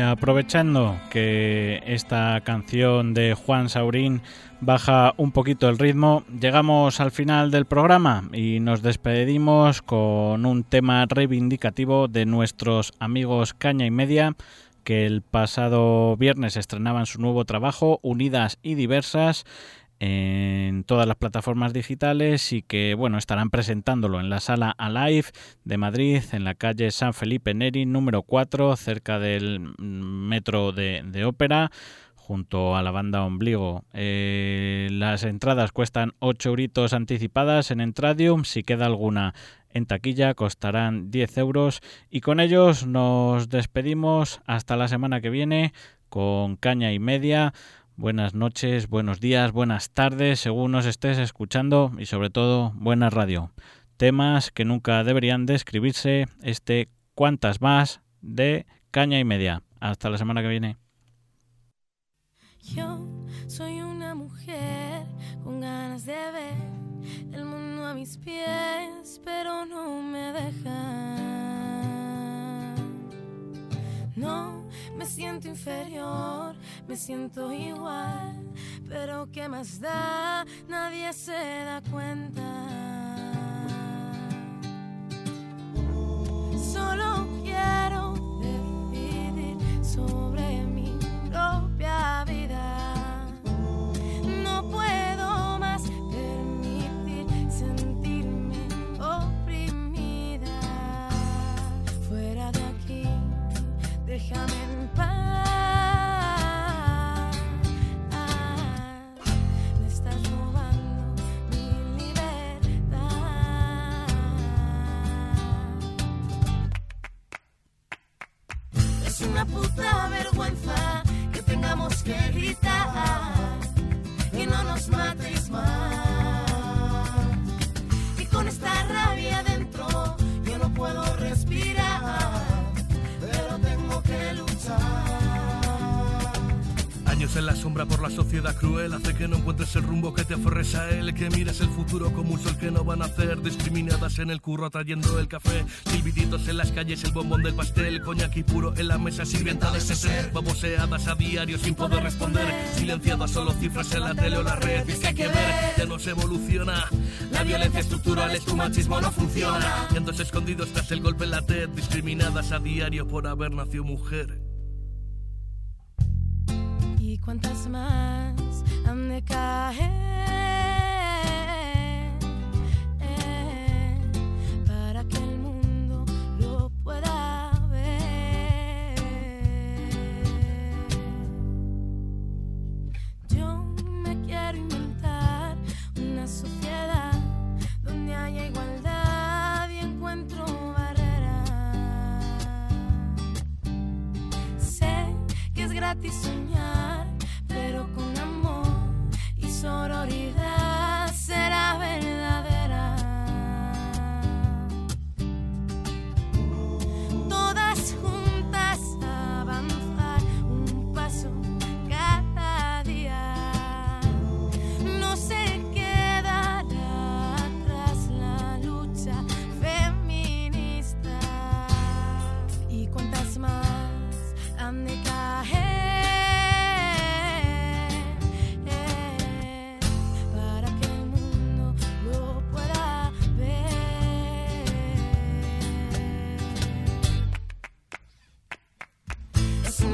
Aprovechando que esta canción de Juan Saurín baja un poquito el ritmo, llegamos al final del programa y nos despedimos con un tema reivindicativo de nuestros amigos Caña y Media que el pasado viernes estrenaban su nuevo trabajo, Unidas y Diversas, en todas las plataformas digitales y que bueno estarán presentándolo en la sala Alive de Madrid en la calle San Felipe Neri número 4 cerca del metro de, ópera junto a la banda Ombligo. Eh, las entradas cuestan 8 euritos anticipadas en Entradium. Si queda alguna en taquilla costarán 10 euros. Y con ellos nos despedimos hasta la semana que viene con caña y media. Buenas noches, buenos días, buenas tardes, según nos estés escuchando y sobre todo buena radio. Temas que nunca deberían de escribirse, este cuantas más de caña y media. Hasta la semana que viene. Yo soy una mujer con ganas de ver el mundo a mis pies, pero no me deja. No me siento inferior, me siento igual, pero ¿qué más da? Nadie se da cuenta. Solo quiero decidir sobre Es una puta vergüenza que tengamos que gritar que no nos matéis más. Años en la sombra por la sociedad cruel hace que no encuentres el rumbo que te aferres a él, que mires el futuro como un sol que no van a hacer, discriminadas en el curro trayendo el café, silbiditos en las calles, el bombón del pastel, coñac y puro en la mesa sirvienta de ese ser, baboseadas a diario sin poder responder, silenciadas solo cifras en la tele o la red, y es que hay que ver, ya no se evoluciona, la violencia estructural es tu machismo no funciona, entonces escondidos tras el golpe en la TED, discriminadas a diario por haber nacido mujer. Cuántas más. Han de caer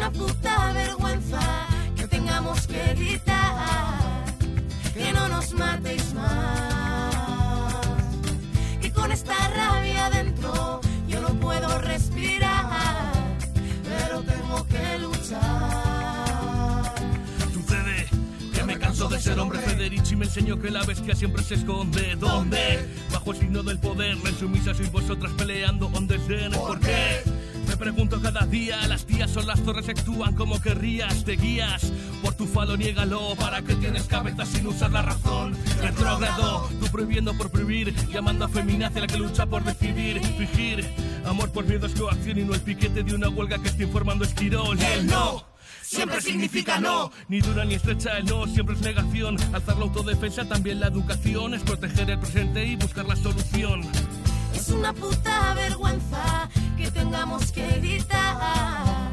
una puta vergüenza que tengamos que gritar que no nos matéis más. Que con esta rabia dentro yo no puedo respirar, pero tengo que luchar. Sucede que me canso de ser hombre Federici me enseñó que la bestia siempre se esconde ¿Dónde? Bajo el signo del poder La insumisa sois vosotras peleando on the scene ¿Por qué? Pregunto cada día, las tías son las torres actúan como querrías, te guías por tu falo, niégalo, para que tienes cabeza sin usar la razón. Retrógrado, tú prohibiendo por prohibir, llamando a feminacia la que lucha por decidir, fingir. Amor por miedo es coacción y no el piquete de una huelga que está informando Esquirol. El no siempre significa no. Ni dura ni estrecha el no, siempre es negación. Alzar la autodefensa, también la educación, es proteger el presente y buscar la solución. Es una puta vergüenza que tengamos que gritar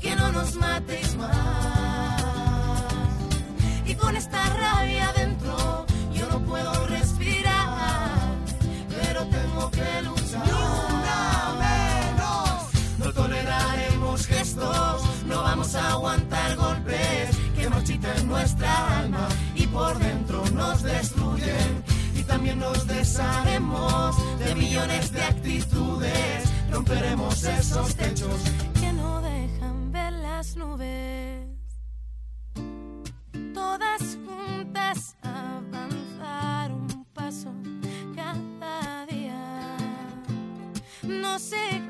que no nos matéis más. Y con esta rabia dentro yo no puedo respirar, pero tengo que luchar. una menos. No toleraremos gestos, no vamos a aguantar golpes que marchiten nuestra alma y por dentro nos destruyen. Y también nos desharemos de millones de actitudes, romperemos esos techos que no dejan ver las nubes. Todas juntas avanzar un paso cada día. No sé